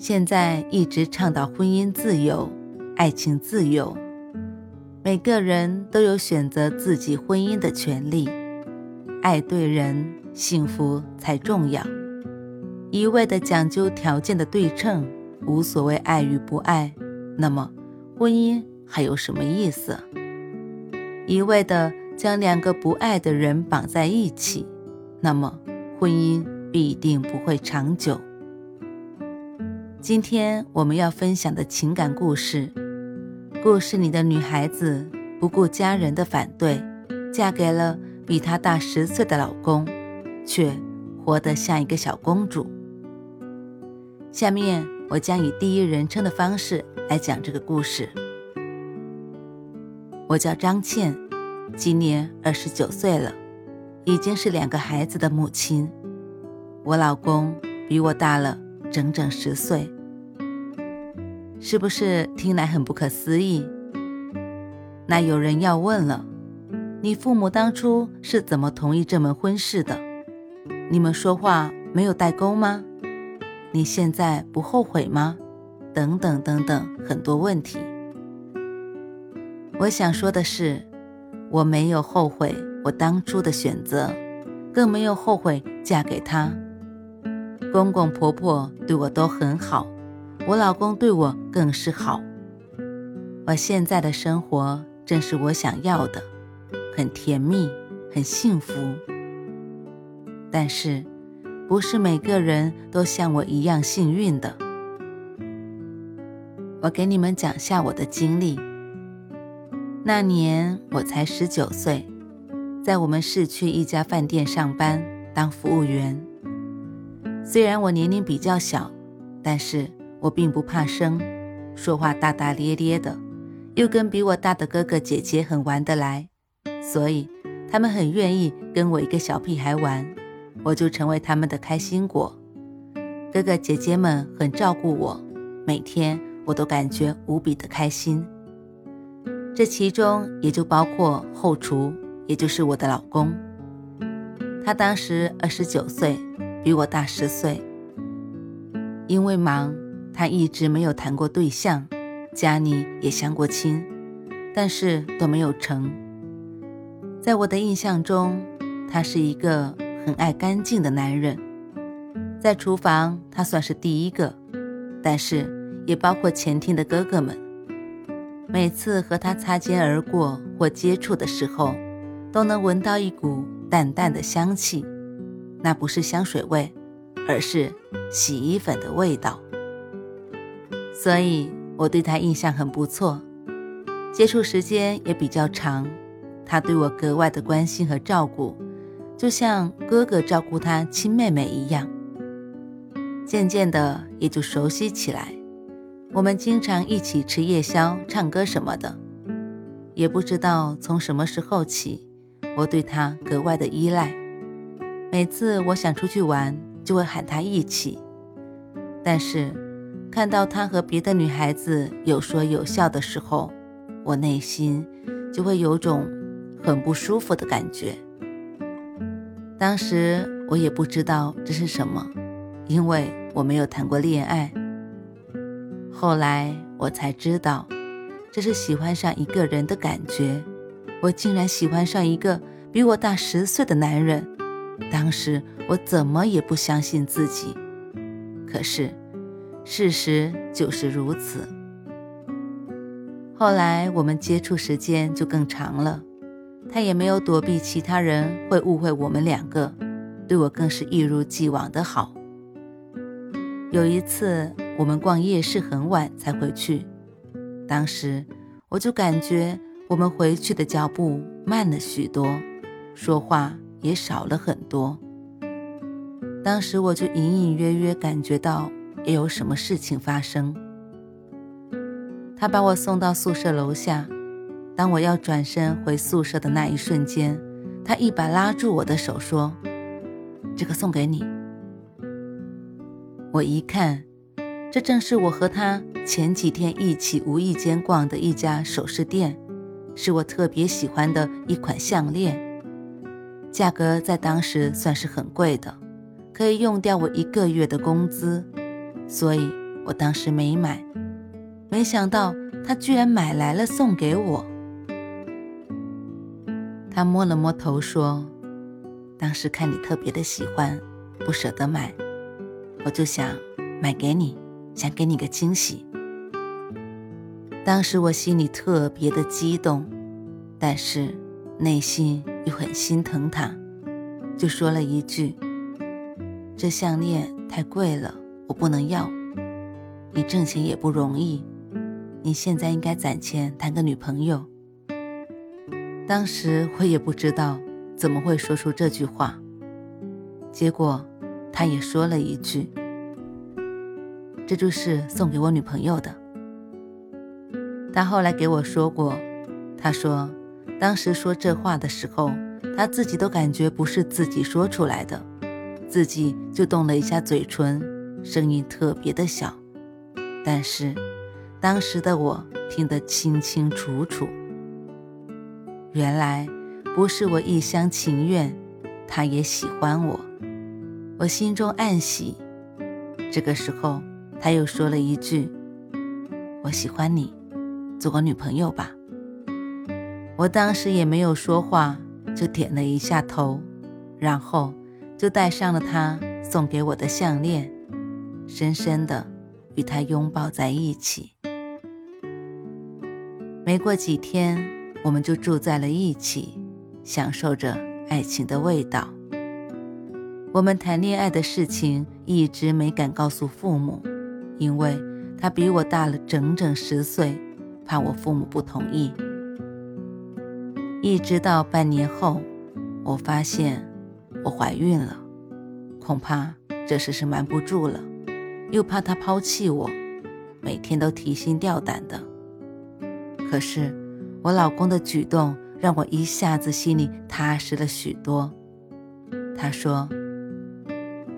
现在一直倡导婚姻自由、爱情自由，每个人都有选择自己婚姻的权利。爱对人，幸福才重要。一味的讲究条件的对称，无所谓爱与不爱，那么婚姻还有什么意思？一味的将两个不爱的人绑在一起，那么婚姻必定不会长久。今天我们要分享的情感故事，故事里的女孩子不顾家人的反对，嫁给了比她大十岁的老公，却活得像一个小公主。下面我将以第一人称的方式来讲这个故事。我叫张倩，今年二十九岁了，已经是两个孩子的母亲。我老公比我大了。整整十岁，是不是听来很不可思议？那有人要问了：你父母当初是怎么同意这门婚事的？你们说话没有代沟吗？你现在不后悔吗？等等等等，很多问题。我想说的是，我没有后悔我当初的选择，更没有后悔嫁给他。公公婆婆对我都很好，我老公对我更是好。我现在的生活正是我想要的，很甜蜜，很幸福。但是，不是每个人都像我一样幸运的。我给你们讲下我的经历。那年我才十九岁，在我们市区一家饭店上班当服务员。虽然我年龄比较小，但是我并不怕生，说话大大咧咧的，又跟比我大的哥哥姐姐很玩得来，所以他们很愿意跟我一个小屁孩玩，我就成为他们的开心果。哥哥姐姐们很照顾我，每天我都感觉无比的开心。这其中也就包括后厨，也就是我的老公，他当时二十九岁。比我大十岁，因为忙，他一直没有谈过对象，家里也相过亲，但是都没有成。在我的印象中，他是一个很爱干净的男人，在厨房他算是第一个，但是也包括前厅的哥哥们。每次和他擦肩而过或接触的时候，都能闻到一股淡淡的香气。那不是香水味，而是洗衣粉的味道。所以我对他印象很不错，接触时间也比较长。他对我格外的关心和照顾，就像哥哥照顾他亲妹妹一样。渐渐的也就熟悉起来，我们经常一起吃夜宵、唱歌什么的。也不知道从什么时候起，我对他格外的依赖。每次我想出去玩，就会喊他一起。但是看到他和别的女孩子有说有笑的时候，我内心就会有种很不舒服的感觉。当时我也不知道这是什么，因为我没有谈过恋爱。后来我才知道，这是喜欢上一个人的感觉。我竟然喜欢上一个比我大十岁的男人。当时我怎么也不相信自己，可是事实就是如此。后来我们接触时间就更长了，他也没有躲避其他人会误会我们两个，对我更是一如既往的好。有一次我们逛夜市很晚才回去，当时我就感觉我们回去的脚步慢了许多，说话。也少了很多。当时我就隐隐约约感觉到也有什么事情发生。他把我送到宿舍楼下，当我要转身回宿舍的那一瞬间，他一把拉住我的手说：“这个送给你。”我一看，这正是我和他前几天一起无意间逛的一家首饰店，是我特别喜欢的一款项链，价格在当时算是很贵的，可以用掉我一个月的工资，所以我当时没买。没想到他居然买来了送给我。他摸了摸头说：“当时看你特别的喜欢，不舍得买，我就想买给你，想给你个惊喜。”当时我心里特别的激动，但是内心又很心疼他，就说了一句：“这项链太贵了，我不能要。你挣钱也不容易。”你现在应该攒钱谈个女朋友。当时我也不知道怎么会说出这句话，结果他也说了一句：“这就是送给我女朋友的。”他后来给我说过，他说当时说这话的时候，他自己都感觉不是自己说出来的，自己就动了一下嘴唇，声音特别的小，但是。当时的我听得清清楚楚，原来不是我一厢情愿，他也喜欢我，我心中暗喜。这个时候，他又说了一句：“我喜欢你，做我女朋友吧。”我当时也没有说话，就点了一下头，然后就戴上了他送给我的项链，深深的与他拥抱在一起。没过几天，我们就住在了一起，享受着爱情的味道。我们谈恋爱的事情一直没敢告诉父母，因为他比我大了整整十岁，怕我父母不同意。一直到半年后，我发现我怀孕了，恐怕这事是瞒不住了，又怕他抛弃我，每天都提心吊胆的。可是，我老公的举动让我一下子心里踏实了许多。他说：“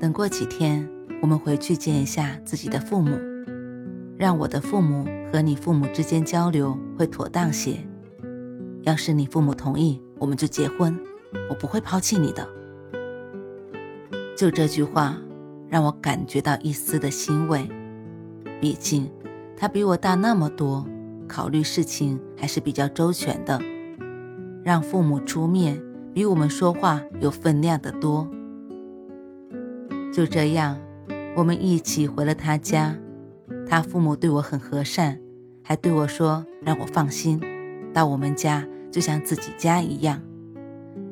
等过几天，我们回去见一下自己的父母，让我的父母和你父母之间交流会妥当些。要是你父母同意，我们就结婚，我不会抛弃你的。”就这句话，让我感觉到一丝的欣慰。毕竟，他比我大那么多。考虑事情还是比较周全的，让父母出面比我们说话有分量的多。就这样，我们一起回了他家，他父母对我很和善，还对我说让我放心，到我们家就像自己家一样。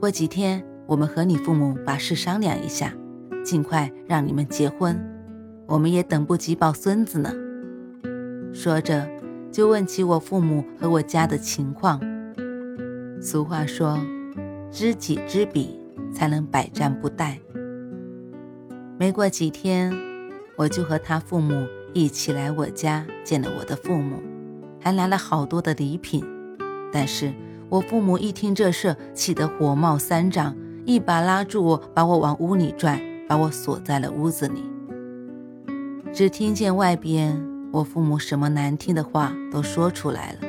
过几天我们和你父母把事商量一下，尽快让你们结婚，我们也等不及抱孙子呢。说着。就问起我父母和我家的情况。俗话说：“知己知彼，才能百战不殆。”没过几天，我就和他父母一起来我家见了我的父母，还来了好多的礼品。但是我父母一听这事，气得火冒三丈，一把拉住我，把我往屋里拽，把我锁在了屋子里。只听见外边。我父母什么难听的话都说出来了，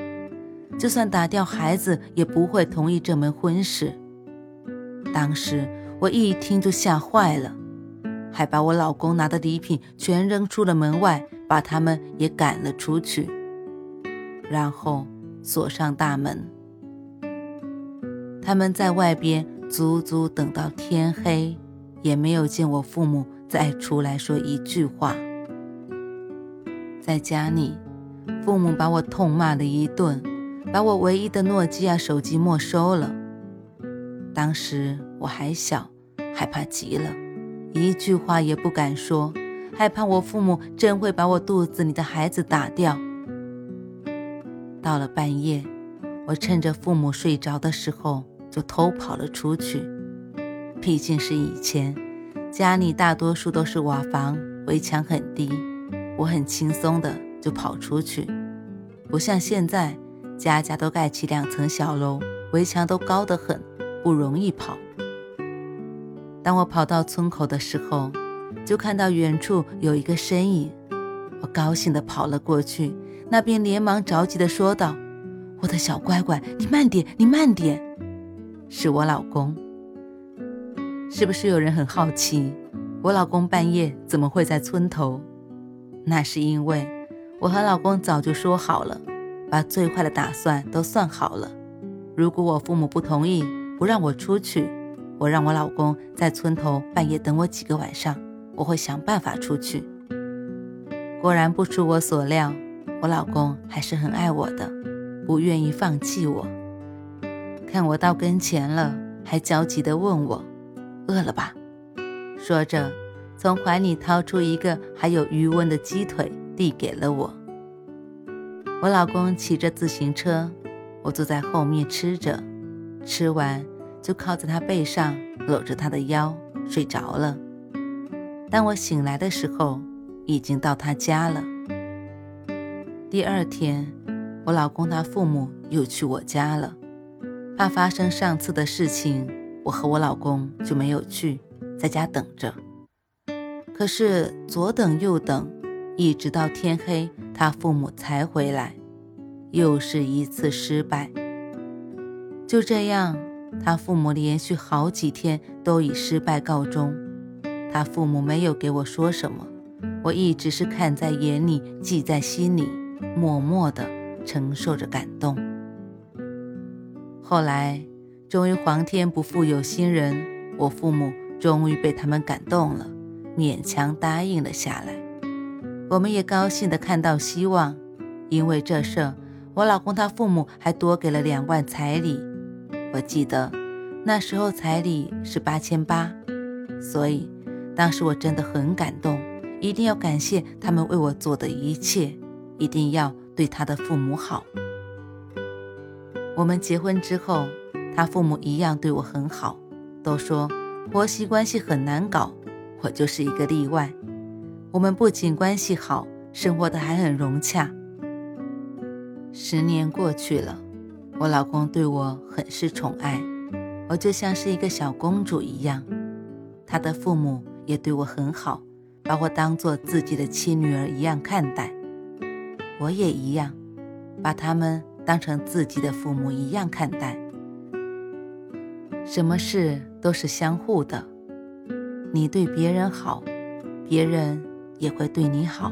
就算打掉孩子也不会同意这门婚事。当时我一听就吓坏了，还把我老公拿的礼品全扔出了门外，把他们也赶了出去，然后锁上大门。他们在外边足足等到天黑，也没有见我父母再出来说一句话。在家里，父母把我痛骂了一顿，把我唯一的诺基亚手机没收了。当时我还小，害怕极了，一句话也不敢说，害怕我父母真会把我肚子里的孩子打掉。到了半夜，我趁着父母睡着的时候就偷跑了出去。毕竟是以前，家里大多数都是瓦房，围墙很低，我很轻松的就跑出去，不像现在，家家都盖起两层小楼，围墙都高得很，不容易跑。当我跑到村口的时候，就看到远处有一个身影，我高兴地跑了过去。那边连忙着急地说道：“我的小乖乖，你慢点，你慢点。”是我老公。是不是有人很好奇，我老公半夜怎么会在村头？那是因为我和老公早就说好了，把最坏的打算都算好了。如果我父母不同意，不让我出去。我让我老公在村头半夜等我几个晚上，我会想办法出去。果然不出我所料，我老公还是很爱我的，不愿意放弃我。看我到跟前了，还焦急地问我：“饿了吧？”说着，从怀里掏出一个还有余温的鸡腿，递给了我。我老公骑着自行车，我坐在后面吃着，吃完。就靠在他背上，搂着他的腰睡着了。当我醒来的时候，已经到他家了。第二天，我老公他父母又去我家了，怕发生上次的事情，我和我老公就没有去，在家等着。可是左等右等，一直到天黑，他父母才回来，又是一次失败。就这样。他父母连续好几天都以失败告终，他父母没有给我说什么，我一直是看在眼里，记在心里，默默地承受着感动。后来，终于皇天不负有心人，我父母终于被他们感动了，勉强答应了下来。我们也高兴地看到希望，因为这事，我老公他父母还多给了两万彩礼。我记得那时候彩礼是八千八，所以当时我真的很感动，一定要感谢他们为我做的一切，一定要对他的父母好。我们结婚之后，他父母一样对我很好，都说婆媳关系很难搞，我就是一个例外。我们不仅关系好，生活的还很融洽。十年过去了。我老公对我很是宠爱，我就像是一个小公主一样。他的父母也对我很好，把我当做自己的亲女儿一样看待。我也一样，把他们当成自己的父母一样看待。什么事都是相互的，你对别人好，别人也会对你好。